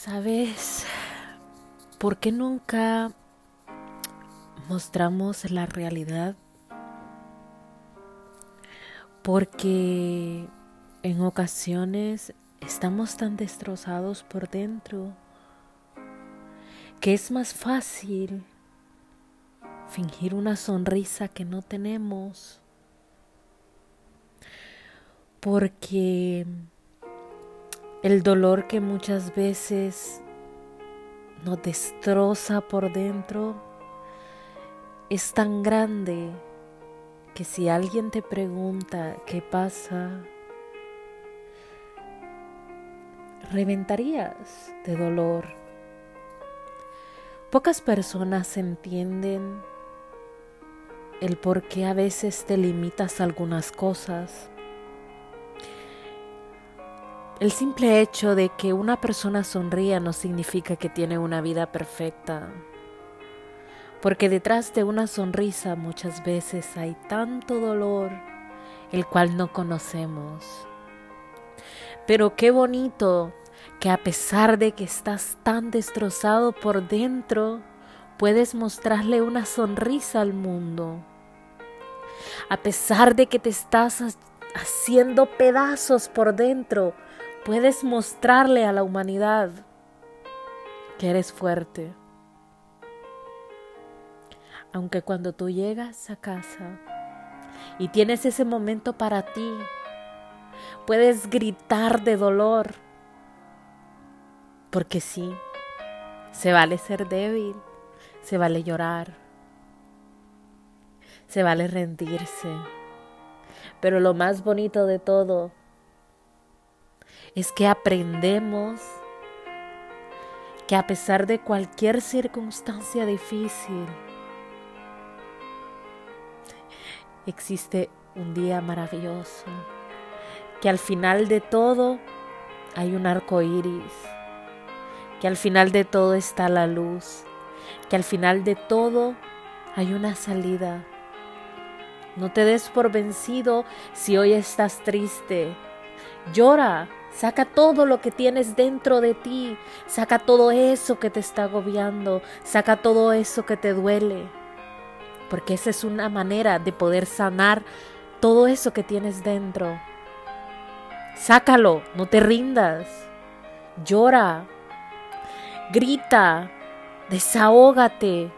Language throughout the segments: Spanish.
¿Sabes por qué nunca mostramos la realidad? Porque en ocasiones estamos tan destrozados por dentro que es más fácil fingir una sonrisa que no tenemos. Porque el dolor que muchas veces nos destroza por dentro es tan grande que si alguien te pregunta qué pasa, reventarías de dolor. Pocas personas entienden el por qué a veces te limitas a algunas cosas. El simple hecho de que una persona sonría no significa que tiene una vida perfecta, porque detrás de una sonrisa muchas veces hay tanto dolor, el cual no conocemos. Pero qué bonito que a pesar de que estás tan destrozado por dentro, puedes mostrarle una sonrisa al mundo. A pesar de que te estás haciendo pedazos por dentro, puedes mostrarle a la humanidad que eres fuerte. Aunque cuando tú llegas a casa y tienes ese momento para ti, puedes gritar de dolor, porque sí, se vale ser débil, se vale llorar, se vale rendirse, pero lo más bonito de todo es que aprendemos que a pesar de cualquier circunstancia difícil, existe un día maravilloso, que al final de todo hay un arco iris, que al final de todo está la luz, que al final de todo hay una salida. No te des por vencido si hoy estás triste. Llora, Saca todo lo que tienes dentro de ti. Saca todo eso que te está agobiando. Saca todo eso que te duele. Porque esa es una manera de poder sanar todo eso que tienes dentro. Sácalo, no te rindas. Llora. Grita. Desahógate.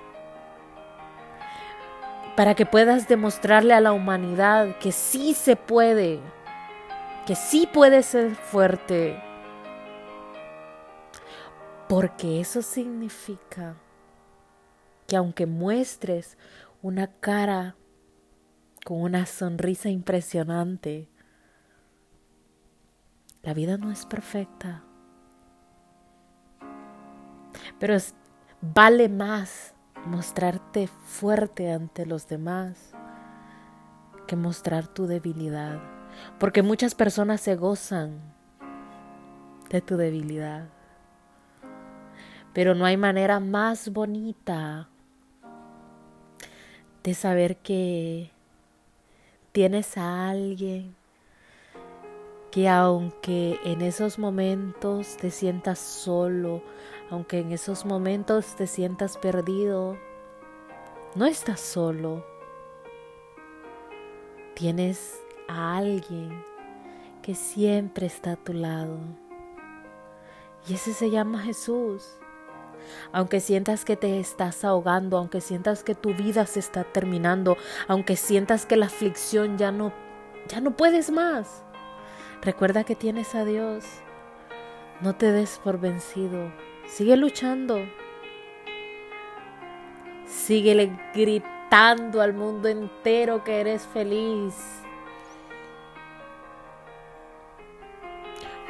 Para que puedas demostrarle a la humanidad que sí se puede que sí puede ser fuerte. Porque eso significa que aunque muestres una cara con una sonrisa impresionante, la vida no es perfecta. Pero vale más mostrarte fuerte ante los demás que mostrar tu debilidad porque muchas personas se gozan de tu debilidad. Pero no hay manera más bonita de saber que tienes a alguien que aunque en esos momentos te sientas solo, aunque en esos momentos te sientas perdido, no estás solo. Tienes a alguien que siempre está a tu lado. Y ese se llama Jesús. Aunque sientas que te estás ahogando, aunque sientas que tu vida se está terminando, aunque sientas que la aflicción ya no ya no puedes más. Recuerda que tienes a Dios. No te des por vencido. Sigue luchando. Síguele gritando al mundo entero que eres feliz.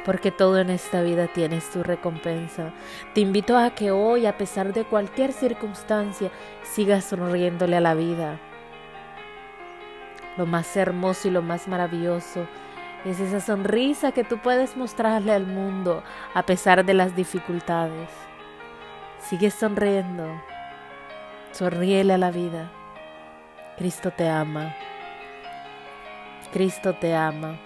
Porque todo en esta vida tienes tu recompensa. Te invito a que hoy, a pesar de cualquier circunstancia, sigas sonriéndole a la vida. Lo más hermoso y lo más maravilloso es esa sonrisa que tú puedes mostrarle al mundo a pesar de las dificultades. Sigue sonriendo. Sonríele a la vida. Cristo te ama. Cristo te ama.